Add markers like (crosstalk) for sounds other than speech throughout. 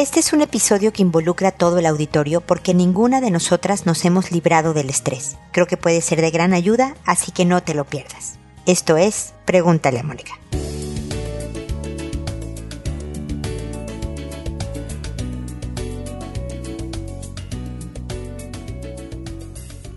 Este es un episodio que involucra a todo el auditorio porque ninguna de nosotras nos hemos librado del estrés. Creo que puede ser de gran ayuda, así que no te lo pierdas. Esto es Pregúntale a Mónica.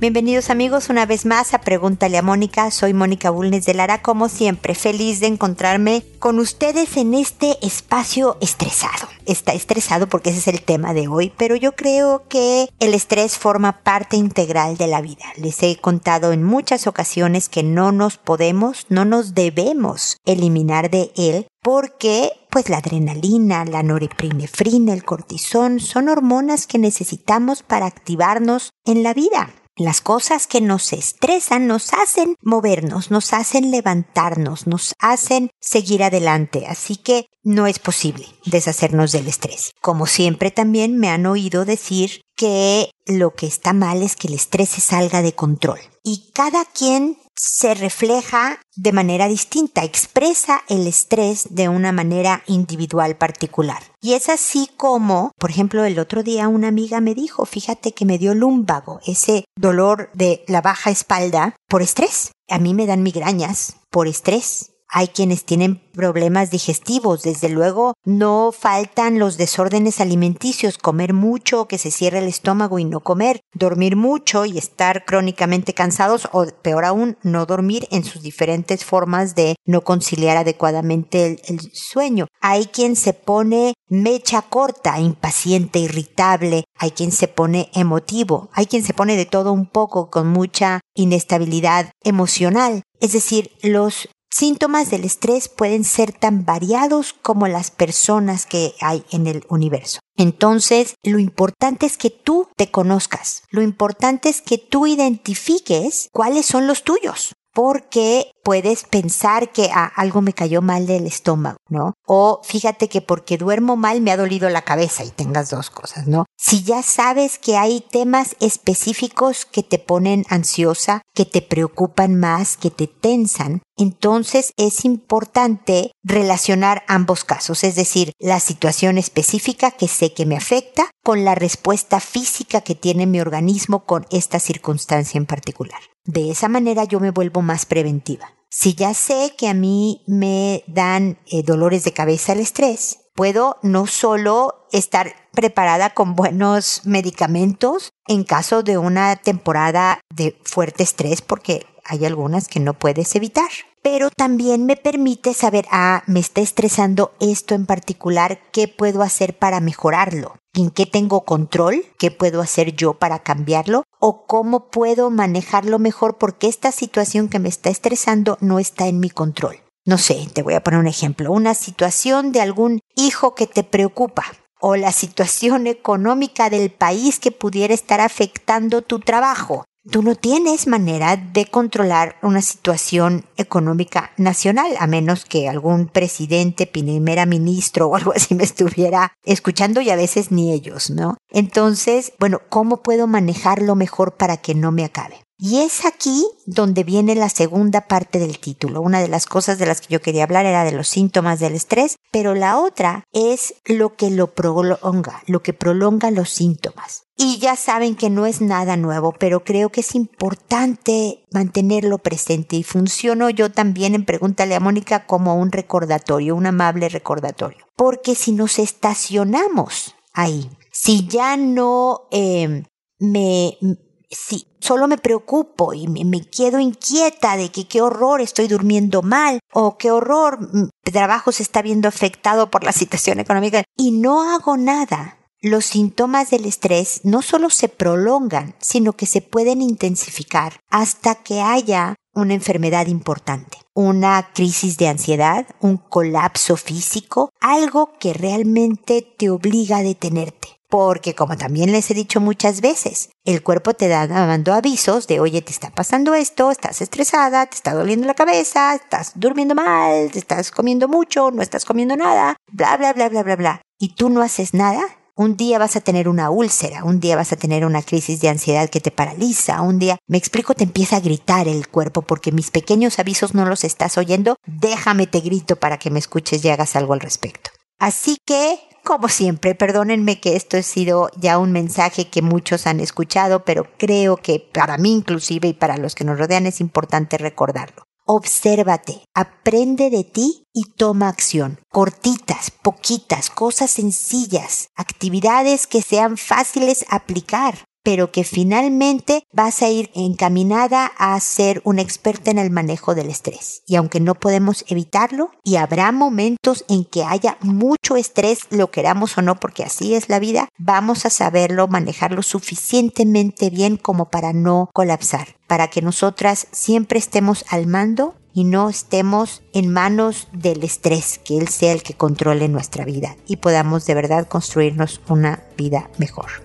Bienvenidos amigos una vez más a Pregúntale a Mónica. Soy Mónica Bulnes de Lara, como siempre, feliz de encontrarme con ustedes en este espacio estresado. Está estresado porque ese es el tema de hoy, pero yo creo que el estrés forma parte integral de la vida. Les he contado en muchas ocasiones que no nos podemos, no nos debemos eliminar de él porque pues la adrenalina, la norepinefrina, el cortisón son hormonas que necesitamos para activarnos en la vida. Las cosas que nos estresan nos hacen movernos, nos hacen levantarnos, nos hacen seguir adelante, así que no es posible deshacernos del estrés. Como siempre también me han oído decir que lo que está mal es que el estrés se salga de control. Y cada quien se refleja de manera distinta, expresa el estrés de una manera individual particular. Y es así como, por ejemplo, el otro día una amiga me dijo, fíjate que me dio lumbago, ese dolor de la baja espalda, por estrés. A mí me dan migrañas por estrés. Hay quienes tienen problemas digestivos, desde luego no faltan los desórdenes alimenticios, comer mucho, que se cierre el estómago y no comer, dormir mucho y estar crónicamente cansados o peor aún, no dormir en sus diferentes formas de no conciliar adecuadamente el, el sueño. Hay quien se pone mecha corta, impaciente, irritable, hay quien se pone emotivo, hay quien se pone de todo un poco con mucha inestabilidad emocional. Es decir, los Síntomas del estrés pueden ser tan variados como las personas que hay en el universo. Entonces, lo importante es que tú te conozcas. Lo importante es que tú identifiques cuáles son los tuyos porque puedes pensar que ah, algo me cayó mal del estómago, ¿no? O fíjate que porque duermo mal me ha dolido la cabeza y tengas dos cosas, ¿no? Si ya sabes que hay temas específicos que te ponen ansiosa, que te preocupan más, que te tensan, entonces es importante relacionar ambos casos, es decir, la situación específica que sé que me afecta con la respuesta física que tiene mi organismo con esta circunstancia en particular. De esa manera yo me vuelvo más preventiva. Si ya sé que a mí me dan eh, dolores de cabeza el estrés, puedo no solo estar preparada con buenos medicamentos en caso de una temporada de fuerte estrés, porque hay algunas que no puedes evitar. Pero también me permite saber, ah, me está estresando esto en particular, ¿qué puedo hacer para mejorarlo? ¿En qué tengo control? ¿Qué puedo hacer yo para cambiarlo? ¿O cómo puedo manejarlo mejor porque esta situación que me está estresando no está en mi control? No sé, te voy a poner un ejemplo, una situación de algún hijo que te preocupa o la situación económica del país que pudiera estar afectando tu trabajo. Tú no tienes manera de controlar una situación económica nacional, a menos que algún presidente, primera ministro o algo así me estuviera escuchando y a veces ni ellos, ¿no? Entonces, bueno, ¿cómo puedo manejarlo mejor para que no me acabe? Y es aquí donde viene la segunda parte del título. Una de las cosas de las que yo quería hablar era de los síntomas del estrés, pero la otra es lo que lo prolonga, lo que prolonga los síntomas. Y ya saben que no es nada nuevo, pero creo que es importante mantenerlo presente y funciono yo también en Pregúntale a Mónica como un recordatorio, un amable recordatorio. Porque si nos estacionamos ahí, si ya no eh, me si solo me preocupo y me, quedo inquieta de que qué horror estoy durmiendo mal o qué horror mi trabajo se está viendo afectado por la situación económica y no hago nada, los síntomas del estrés no solo se prolongan, sino que se pueden intensificar hasta que haya una enfermedad importante, una crisis de ansiedad, un colapso físico, algo que realmente te obliga a detenerte porque como también les he dicho muchas veces, el cuerpo te da dando avisos de, oye, te está pasando esto, estás estresada, te está doliendo la cabeza, estás durmiendo mal, te estás comiendo mucho, no estás comiendo nada, bla, bla, bla, bla, bla, bla. Y tú no haces nada, un día vas a tener una úlcera, un día vas a tener una crisis de ansiedad que te paraliza, un día, me explico, te empieza a gritar el cuerpo porque mis pequeños avisos no los estás oyendo, déjame te grito para que me escuches y hagas algo al respecto. Así que como siempre, perdónenme que esto ha sido ya un mensaje que muchos han escuchado, pero creo que para mí inclusive y para los que nos rodean es importante recordarlo. Obsérvate, aprende de ti y toma acción. Cortitas, poquitas, cosas sencillas, actividades que sean fáciles aplicar pero que finalmente vas a ir encaminada a ser una experta en el manejo del estrés. Y aunque no podemos evitarlo, y habrá momentos en que haya mucho estrés, lo queramos o no, porque así es la vida, vamos a saberlo manejarlo suficientemente bien como para no colapsar, para que nosotras siempre estemos al mando y no estemos en manos del estrés, que Él sea el que controle nuestra vida y podamos de verdad construirnos una vida mejor.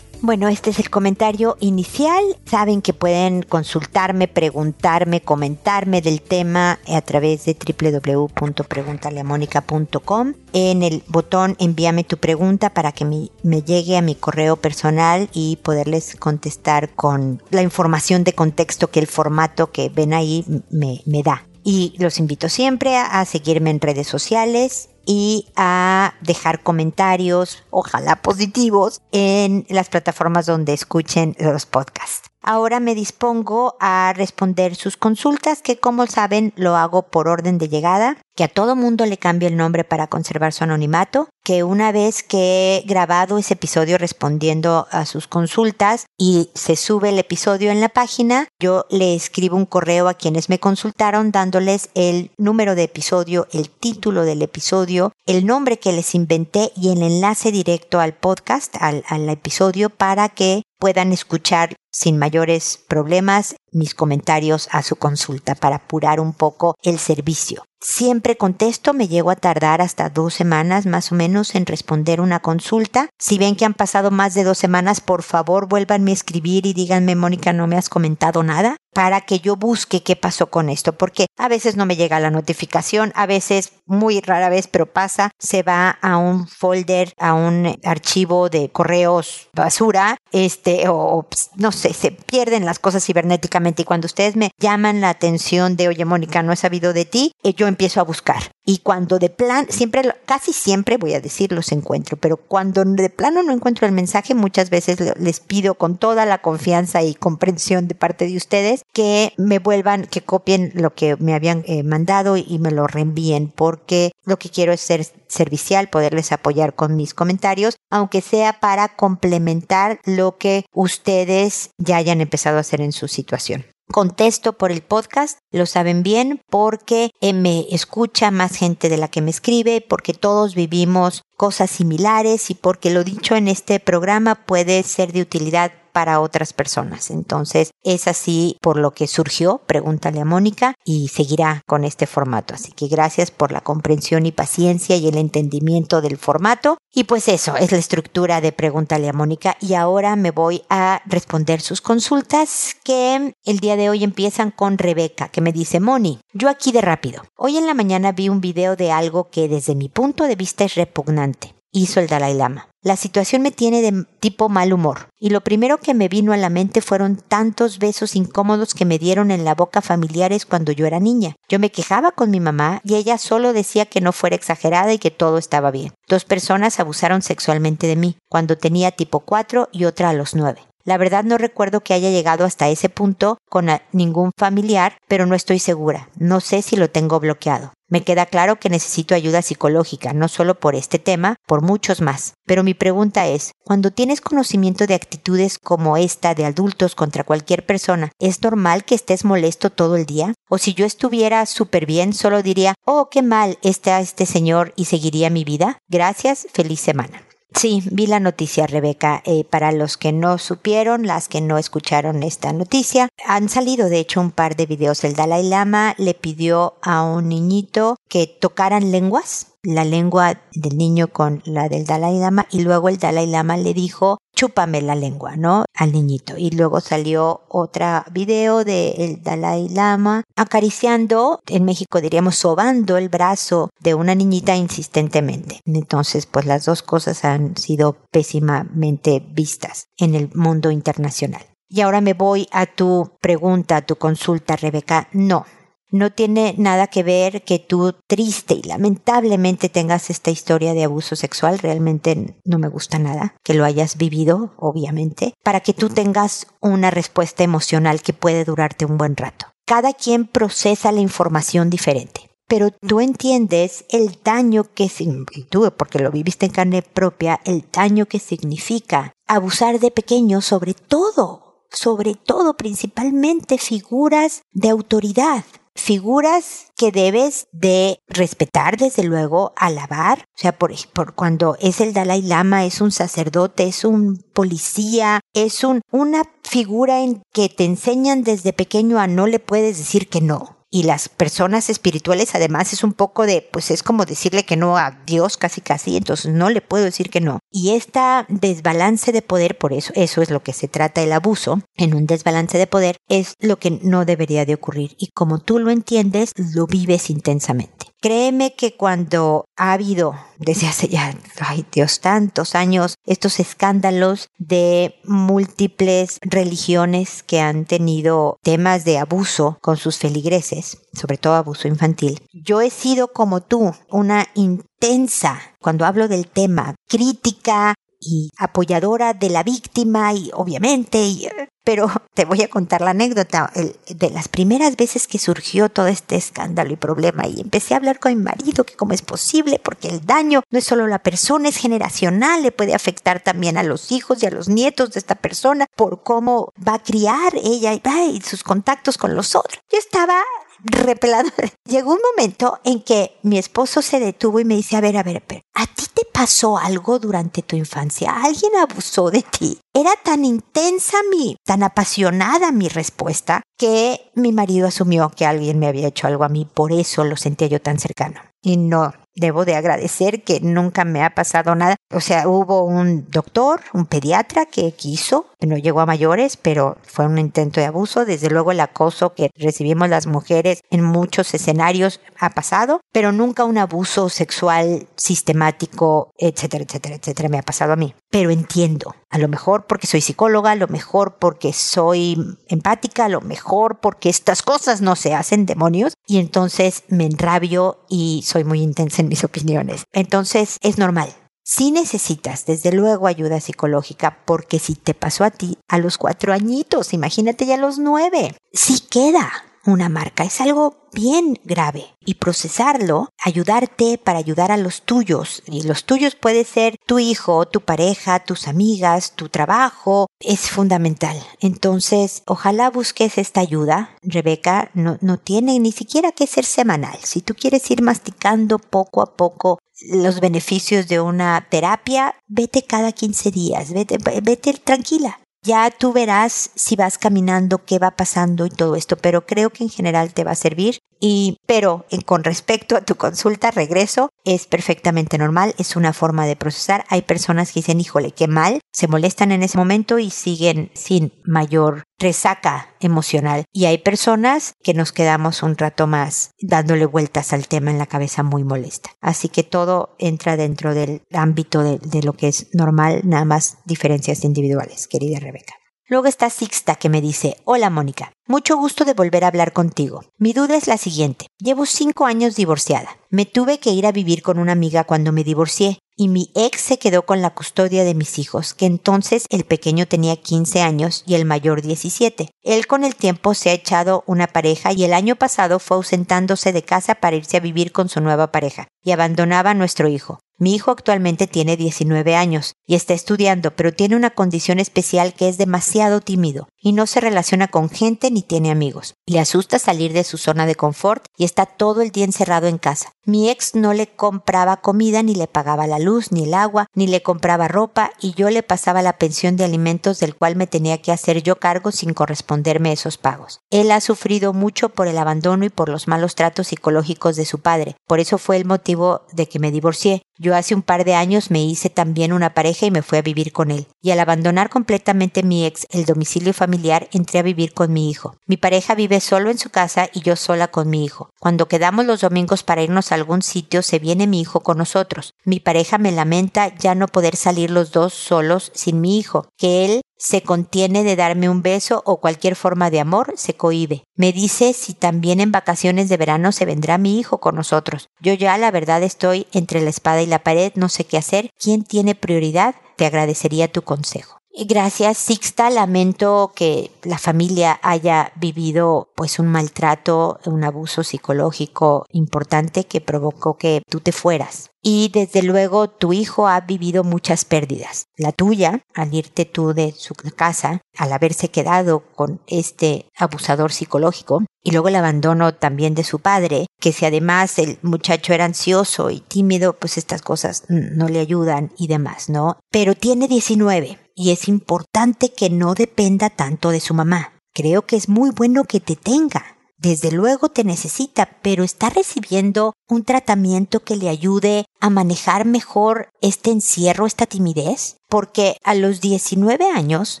Bueno, este es el comentario inicial. Saben que pueden consultarme, preguntarme, comentarme del tema a través de www.preguntaleamónica.com. En el botón envíame tu pregunta para que me, llegue a mi correo personal y poderles contestar con la información de contexto que el formato que ven ahí me, me da. Y los invito siempre a seguirme en redes sociales y a dejar comentarios, ojalá positivos, en las plataformas donde escuchen los podcasts. Ahora me dispongo a responder sus consultas, que como saben lo hago por orden de llegada, que a todo mundo le cambio el nombre para conservar su anonimato, que una vez que he grabado ese episodio respondiendo a sus consultas y se sube el episodio en la página, yo le escribo un correo a quienes me consultaron dándoles el número de episodio, el título del episodio, el nombre que les inventé y el enlace directo al podcast, al, al episodio, para que puedan escuchar sin mayores problemas mis comentarios a su consulta para apurar un poco el servicio. Siempre contesto, me llego a tardar hasta dos semanas más o menos en responder una consulta. Si ven que han pasado más de dos semanas, por favor vuélvanme a escribir y díganme, Mónica, no me has comentado nada para que yo busque qué pasó con esto, porque a veces no me llega la notificación, a veces, muy rara vez, pero pasa, se va a un folder, a un archivo de correos basura, este, o no sé, se pierden las cosas cibernéticamente y cuando ustedes me llaman la atención de, oye, Mónica, no he sabido de ti, eh, yo empiezo a buscar. Y cuando de plan, siempre, casi siempre voy a decir los encuentro, pero cuando de plano no encuentro el mensaje, muchas veces les pido con toda la confianza y comprensión de parte de ustedes que me vuelvan, que copien lo que me habían eh, mandado y me lo reenvíen, porque lo que quiero es ser servicial, poderles apoyar con mis comentarios, aunque sea para complementar lo que ustedes ya hayan empezado a hacer en su situación contesto por el podcast, lo saben bien, porque eh, me escucha más gente de la que me escribe, porque todos vivimos cosas similares y porque lo dicho en este programa puede ser de utilidad para otras personas. Entonces, es así por lo que surgió, pregúntale a Mónica, y seguirá con este formato. Así que gracias por la comprensión y paciencia y el entendimiento del formato. Y pues eso es la estructura de pregúntale a Mónica. Y ahora me voy a responder sus consultas que el día de hoy empiezan con Rebeca, que me dice, Moni, yo aquí de rápido. Hoy en la mañana vi un video de algo que desde mi punto de vista es repugnante hizo el Dalai Lama. La situación me tiene de tipo mal humor, y lo primero que me vino a la mente fueron tantos besos incómodos que me dieron en la boca familiares cuando yo era niña. Yo me quejaba con mi mamá y ella solo decía que no fuera exagerada y que todo estaba bien. Dos personas abusaron sexualmente de mí, cuando tenía tipo 4 y otra a los 9. La verdad no recuerdo que haya llegado hasta ese punto con ningún familiar, pero no estoy segura. No sé si lo tengo bloqueado. Me queda claro que necesito ayuda psicológica, no solo por este tema, por muchos más. Pero mi pregunta es, cuando tienes conocimiento de actitudes como esta de adultos contra cualquier persona, ¿es normal que estés molesto todo el día? O si yo estuviera súper bien, solo diría, oh, qué mal está este señor y seguiría mi vida? Gracias, feliz semana. Sí, vi la noticia, Rebeca. Eh, para los que no supieron, las que no escucharon esta noticia, han salido de hecho un par de videos. El Dalai Lama le pidió a un niñito que tocaran lenguas la lengua del niño con la del Dalai Lama y luego el Dalai Lama le dijo chúpame la lengua, ¿no? Al niñito. Y luego salió otra video del Dalai Lama acariciando, en México diríamos sobando el brazo de una niñita insistentemente. Entonces, pues las dos cosas han sido pésimamente vistas en el mundo internacional. Y ahora me voy a tu pregunta, a tu consulta, Rebeca. No, No tiene nada que ver que tú triste y lamentablemente tengas esta historia de abuso sexual. Realmente no me gusta nada que lo hayas vivido, obviamente, para que tú tengas una respuesta emocional que puede durarte un buen rato. Cada quien procesa la información diferente pero tú entiendes el daño que, y tú porque lo viviste en carne propia, el daño que significa abusar de pequeños sobre todo, sobre todo principalmente figuras de autoridad, figuras que debes de respetar, desde luego, alabar. O sea, por, por, cuando es el Dalai Lama, es un sacerdote, es un policía, es un, una figura en que te enseñan desde pequeño a no le puedes decir que no y las personas espirituales además es un poco de, pues es como decirle que no a Dios casi casi, entonces no le puedo decir que no. Y esta desbalance de poder, por eso, eso es lo que se trata el abuso, en un desbalance de poder, es lo que no debería de ocurrir. Y como tú lo entiendes, lo vives intensamente. Créeme que cuando ha habido (laughs) desde hace ya, ay Dios, tantos años, estos escándalos de múltiples religiones que han tenido temas de abuso con sus feligreses, sobre todo abuso infantil, yo he sido como tú, una intensa, cuando hablo del tema, crítica y apoyadora de la víctima y obviamente y, pero (laughs) te voy a contar la anécdota de las primeras veces que surgió todo este escándalo y problema y empecé a hablar con mi marido que cómo es posible porque el daño no es solo la persona, es generacional, le puede afectar también a los hijos y a los nietos de esta persona por cómo va a criar ella y sus contactos con los otros. Yo estaba repelado. (laughs) Llegó un momento en que mi esposo se detuvo y me dice, a ver, a ver, a ver, ¿a ti te pasó algo durante tu infancia? ¿Alguien abusó de ti? Era tan intensa mi, tan apasionada mi respuesta que mi marido asumió que alguien me había hecho algo a mí, por eso lo sentía yo tan cercano. Y no, debo de agradecer que nunca me ha pasado nada. O sea, hubo un doctor, un pediatra que quiso, no llegó a mayores, pero fue un intento de abuso. Desde luego el acoso que recibimos las mujeres en muchos escenarios ha pasado, pero nunca un abuso sexual sistemático, etcétera, etcétera, etcétera, me ha pasado a mí. Pero entiendo, a lo mejor porque soy psicóloga, a lo mejor porque soy empática, a lo mejor porque estas cosas no se hacen demonios y entonces me enrabio y soy muy intensa en mis (laughs) opiniones. Entonces es normal. Si necesitas, desde luego, ayuda psicológica, porque si te pasó a ti a los cuatro añitos, imagínate ya a los nueve, sí queda una marca. Es algo bien grave. Y procesarlo, ayudarte para ayudar a los tuyos. Y los tuyos puede ser tu hijo, tu pareja, tus amigas, tu trabajo. Es fundamental. Entonces, ojalá busques esta ayuda. Rebeca no, no tiene ni siquiera que ser semanal. Si tú quieres ir masticando poco a poco los beneficios de una terapia, vete cada 15 días, vete, vete tranquila. Ya tú verás si vas caminando qué va pasando y todo esto, pero creo que en general te va a servir. Y, pero con respecto a tu consulta, regreso, es perfectamente normal, es una forma de procesar. Hay personas que dicen, híjole, qué mal, se molestan en ese momento y siguen sin mayor resaca emocional. Y hay personas que nos quedamos un rato más dándole vueltas al tema en la cabeza muy molesta. Así que todo entra dentro del ámbito de, de lo que es normal, nada más diferencias individuales, querida Rebeca. Luego está Sixta que me dice, hola Mónica, mucho gusto de volver a hablar contigo. Mi duda es la siguiente, llevo cinco años divorciada. Me tuve que ir a vivir con una amiga cuando me divorcié y mi ex se quedó con la custodia de mis hijos, que entonces el pequeño tenía 15 años y el mayor 17. Él con el tiempo se ha echado una pareja y el año pasado fue ausentándose de casa para irse a vivir con su nueva pareja y abandonaba a nuestro hijo. Mi hijo actualmente tiene 19 años y está estudiando, pero tiene una condición especial que es demasiado tímido y no se relaciona con gente ni tiene amigos. Le asusta salir de su zona de confort y está todo el día encerrado en casa. Mi ex no le compraba comida ni le pagaba la luz ni el agua ni le compraba ropa y yo le pasaba la pensión de alimentos del cual me tenía que hacer yo cargo sin corresponderme esos pagos. Él ha sufrido mucho por el abandono y por los malos tratos psicológicos de su padre. Por eso fue el motivo de que me divorcié. Yo hace un par de años me hice también una pareja y me fui a vivir con él. Y al abandonar completamente mi ex el domicilio familiar, entré a vivir con mi hijo. Mi pareja vive solo en su casa y yo sola con mi hijo. Cuando quedamos los domingos para irnos a algún sitio, se viene mi hijo con nosotros. Mi pareja me lamenta ya no poder salir los dos solos sin mi hijo, que él se contiene de darme un beso o cualquier forma de amor, se cohibe. Me dice si también en vacaciones de verano se vendrá mi hijo con nosotros. Yo ya la verdad estoy entre la espada y la pared, no sé qué hacer. ¿Quién tiene prioridad? Te agradecería tu consejo. Gracias, Sixta. Lamento que la familia haya vivido pues un maltrato, un abuso psicológico importante que provocó que tú te fueras. Y desde luego tu hijo ha vivido muchas pérdidas. La tuya, al irte tú de su casa, al haberse quedado con este abusador psicológico, y luego el abandono también de su padre, que si además el muchacho era ansioso y tímido, pues estas cosas no le ayudan y demás, ¿no? Pero tiene 19 y es importante que no dependa tanto de su mamá. Creo que es muy bueno que te tenga. Desde luego te necesita, pero está recibiendo un tratamiento que le ayude a manejar mejor este encierro, esta timidez? Porque a los 19 años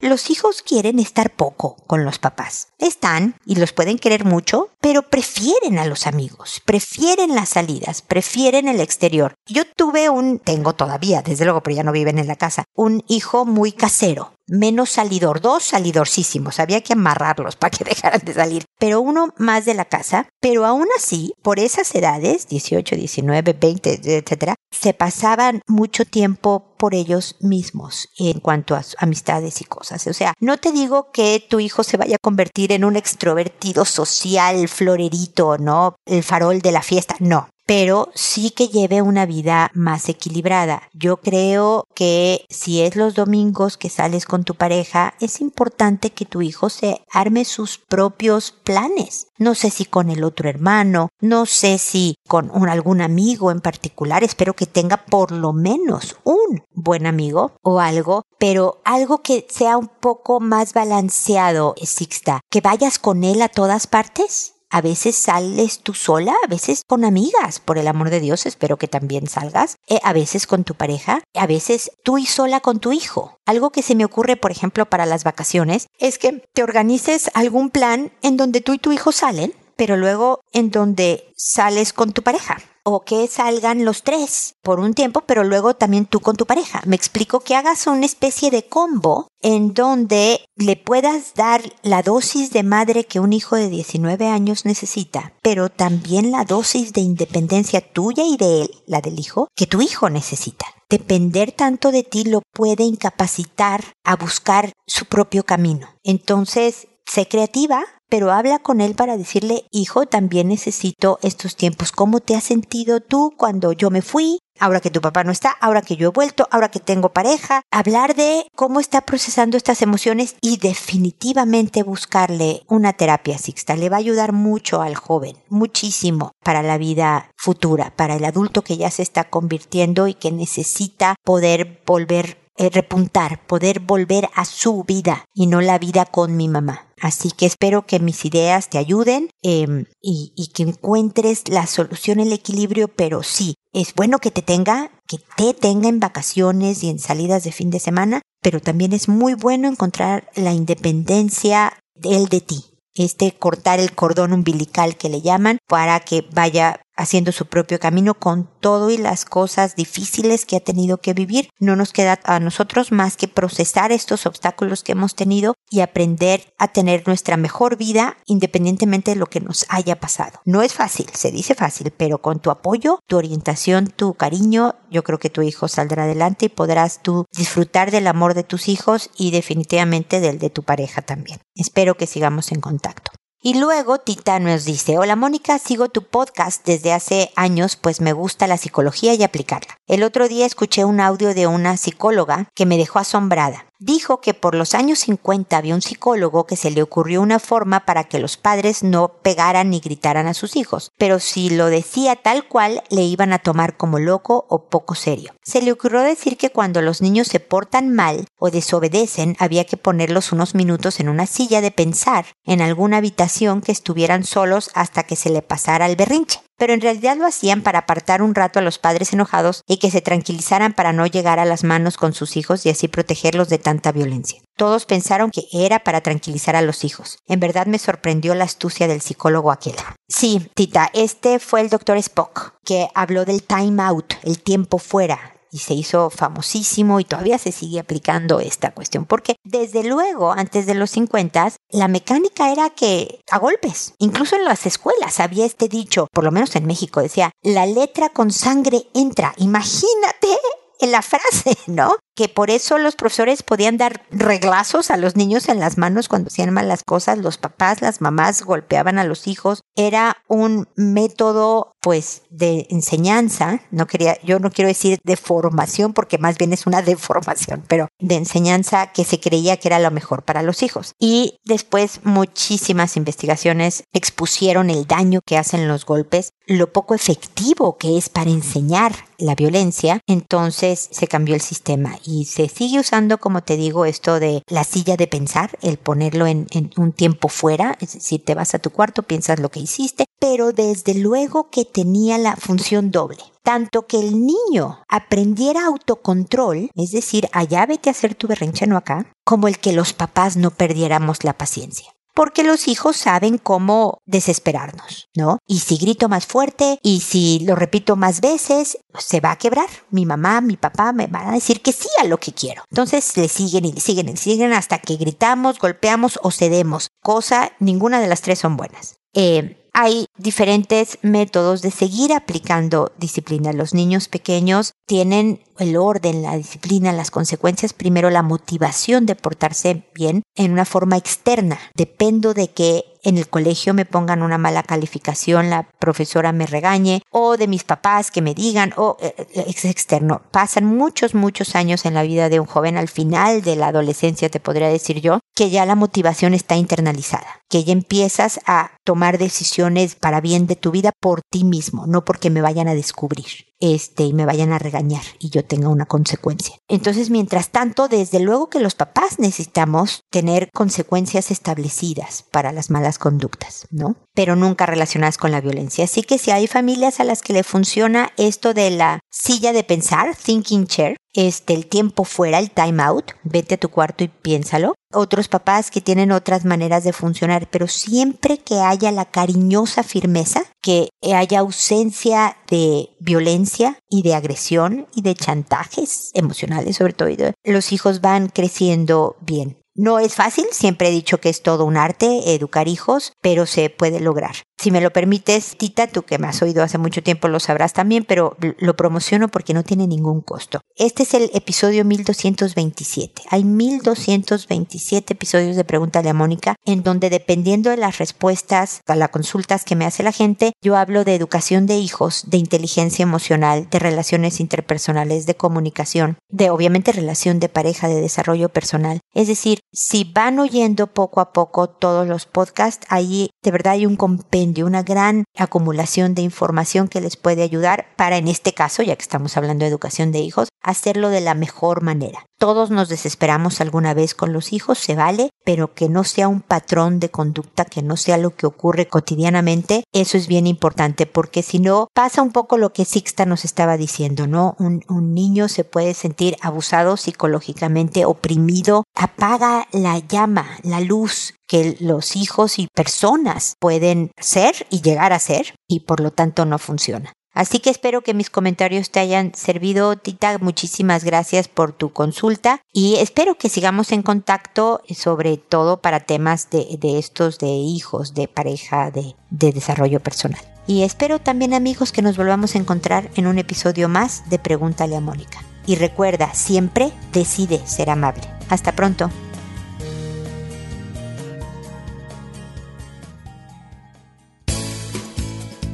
los hijos quieren estar poco con los papás. Están y los pueden querer mucho, pero prefieren a los amigos, prefieren las salidas, prefieren el exterior. Yo tuve un, tengo todavía, desde luego, pero ya no viven en la casa, un hijo muy casero menos salidor, dos salidorcísimos, había que amarrarlos para que (laughs) dejaran de salir, pero uno más de la casa, pero aún así, por esas edades, 18, 19, 20, etcétera, se pasaban mucho tiempo por ellos mismos en cuanto a amistades y cosas. O sea, no te digo que tu hijo se vaya a convertir en un extrovertido social, florerito, ¿no? El farol de la fiesta. No, pero sí que lleve una vida más equilibrada. Yo creo que si es los domingos que sales con tu pareja, es importante que tu hijo se arme sus propios planes. No sé si con el otro hermano, no sé si con algún amigo en particular, espero que tenga por lo menos un buen amigo o algo, pero algo que sea un poco más balanceado, Sixta, que vayas con él a todas partes a veces sales tú sola, a veces con amigas, por el amor de Dios, espero que también salgas, eh, a veces con tu pareja, a veces tú y sola con tu hijo. Algo que se me ocurre, por ejemplo, para las vacaciones, es que te organices algún plan en donde tú y tu hijo salen, pero luego en donde sales con tu pareja o que salgan los tres por un tiempo, pero luego también tú con tu pareja. Me explico que hagas una especie de combo en donde le puedas dar la dosis de madre que un hijo de 19 años necesita, pero también la dosis de independencia tuya y de él, la del hijo, que tu hijo necesita. Depender tanto de ti lo puede incapacitar a buscar su propio camino. Entonces, sé creativa, pero habla con él para decirle, hijo, también necesito estos tiempos. ¿Cómo te has sentido tú cuando yo me fui? Ahora que tu papá no está, ahora que yo he vuelto, ahora que tengo pareja, hablar de cómo está procesando estas emociones y definitivamente buscarle una terapia sixta. Le va a ayudar mucho al joven, muchísimo para la vida futura, para el adulto que ya se está convirtiendo y que necesita poder volver repuntar, poder volver a su vida y no la vida con mi mamá. Así que espero que mis ideas te ayuden em, y, y que encuentres la solución, el equilibrio, pero sí, es bueno que te tenga, que te tenga en vacaciones y en salidas de fin de semana, pero también es muy bueno encontrar la independencia de él de ti. Este cortar el cordón umbilical que le llaman para que vaya haciendo su propio camino con todo y las cosas difíciles que ha tenido que vivir. No nos queda a nosotros más que procesar estos obstáculos que hemos tenido y aprender a tener nuestra mejor vida independientemente de lo que nos haya pasado. No es fácil, se dice fácil, pero con tu apoyo, tu orientación, tu cariño, yo creo que tu hijo saldrá adelante y podrás tú disfrutar del amor de tus hijos y definitivamente del de tu pareja también. Espero que sigamos en contacto. Y luego Tita nos dice, hola Mónica, sigo tu podcast desde hace años pues me gusta la psicología y aplicarla. El otro día escuché un audio de una psicóloga que me dejó asombrada. Dijo que por los años 50 había un psicólogo que se le ocurrió una forma para que los padres no pegaran ni gritaran a sus hijos, pero si lo decía tal cual le iban a tomar como loco o poco serio. Se le ocurrió decir que cuando los niños se portan mal o desobedecen había que ponerlos unos minutos en una silla de pensar en alguna habitación que estuvieran solos hasta que se le pasara el berrinche pero en realidad lo hacían para apartar un rato a los padres enojados y que se tranquilizaran para no llegar a las manos con sus hijos y así protegerlos de tanta violencia. Todos pensaron que era para tranquilizar a los hijos. En verdad me sorprendió la astucia del psicólogo aquel. Sí, Tita, este fue el doctor Spock, que habló del time out, el tiempo fuera, y se hizo famosísimo y todavía se sigue aplicando esta cuestión, porque desde luego, antes de los 50, la mecánica era que a golpes, incluso en las escuelas había este dicho, por lo menos en México decía, la letra con sangre entra, imagínate en la frase, (laughs) ¿no? Que por eso los profesores podían dar reglazos a los niños en las manos cuando hacían malas cosas, los papás, las mamás golpeaban a los hijos. Era un método, pues, de enseñanza. No quería, yo no quiero decir de formación, porque más bien es una (laughs) deformación, pero de enseñanza que se creía que era lo mejor para los hijos. Y después muchísimas investigaciones expusieron el daño que hacen los golpes, lo poco efectivo que es para enseñar la violencia. Entonces se cambió el sistema y se sigue usando, como te digo, esto de la silla de pensar, el ponerlo en, un tiempo fuera, es decir, te vas a tu cuarto, piensas lo que hiciste, pero desde luego que tenía la función doble. Tanto que el niño aprendiera autocontrol, es decir, allá vete a hacer tu berrinche no acá, como el que los papás no perdiéramos la paciencia porque los hijos saben cómo desesperarnos, ¿no? Y si grito más fuerte y si lo repito más veces, se va a quebrar. Mi mamá, mi papá me van a decir que sí a lo que quiero. Entonces le siguen y le siguen y le siguen hasta que gritamos, golpeamos o cedemos. Cosa, ninguna de las tres son buenas. Eh, hay diferentes métodos de seguir aplicando disciplina. Los niños pequeños tienen el orden, la disciplina, las consecuencias, primero la motivación de portarse bien en una forma externa. Dependo de que en el colegio me pongan una mala calificación, la profesora me regañe, o de mis papás que me digan, o eh, eh, es externo. Pasan muchos, muchos años en la vida de un joven, al final de la adolescencia, te podría decir yo, que ya la motivación está internalizada, que ya empiezas a tomar decisiones para bien de tu vida por ti mismo, no porque me vayan a descubrir este, y me vayan a regañar y yo tenga una consecuencia. Entonces, mientras tanto, desde luego que los papás necesitamos tener consecuencias establecidas para las malas conductas, ¿no? Pero nunca relacionadas con la violencia. Así que si hay familias a las que le funciona esto de la silla de pensar, thinking chair, este, el tiempo fuera, el time out, vete a tu cuarto y piénsalo. Otros papás que tienen otras maneras de funcionar, pero siempre que haya la cariñosa firmeza, que haya ausencia de violencia y de agresión y de chantajes emocionales sobre todo, los hijos van creciendo bien. No es fácil, siempre he dicho que es todo un arte educar hijos, pero se puede lograr. Si me lo permites, Tita, tú que me has oído hace mucho tiempo lo sabrás también, pero lo promociono porque no tiene ningún costo. Este es el episodio 1227. Hay 1227 episodios de Pregúntale a Mónica, en donde dependiendo de las respuestas a las consultas que me hace la gente, yo hablo de educación de hijos, de inteligencia emocional, de relaciones interpersonales, de comunicación, de obviamente relación de pareja, de desarrollo personal. Es decir, si van oyendo poco a poco todos los podcasts, ahí de verdad hay un compendio de una gran acumulación de información que les puede ayudar para, en este caso, ya que estamos hablando de educación de hijos, hacerlo de la mejor manera. Todos nos desesperamos alguna vez con los hijos, se vale, pero que no sea un patrón de conducta, que no sea lo que ocurre cotidianamente, eso es bien importante, porque si no, pasa un poco lo que Sixta nos estaba diciendo, ¿no? Un, un niño se puede sentir abusado psicológicamente, oprimido, apaga la llama, la luz que los hijos y personas pueden ser y llegar a ser, y por lo tanto no funciona. Así que espero que mis comentarios te hayan servido, Tita. Muchísimas gracias por tu consulta y espero que sigamos en contacto, sobre todo para temas de, estos de hijos, de pareja, de, de desarrollo personal. Y espero también, amigos, que nos volvamos a encontrar en un episodio más de Pregúntale a Mónica. Y recuerda, siempre decide ser amable. Hasta pronto.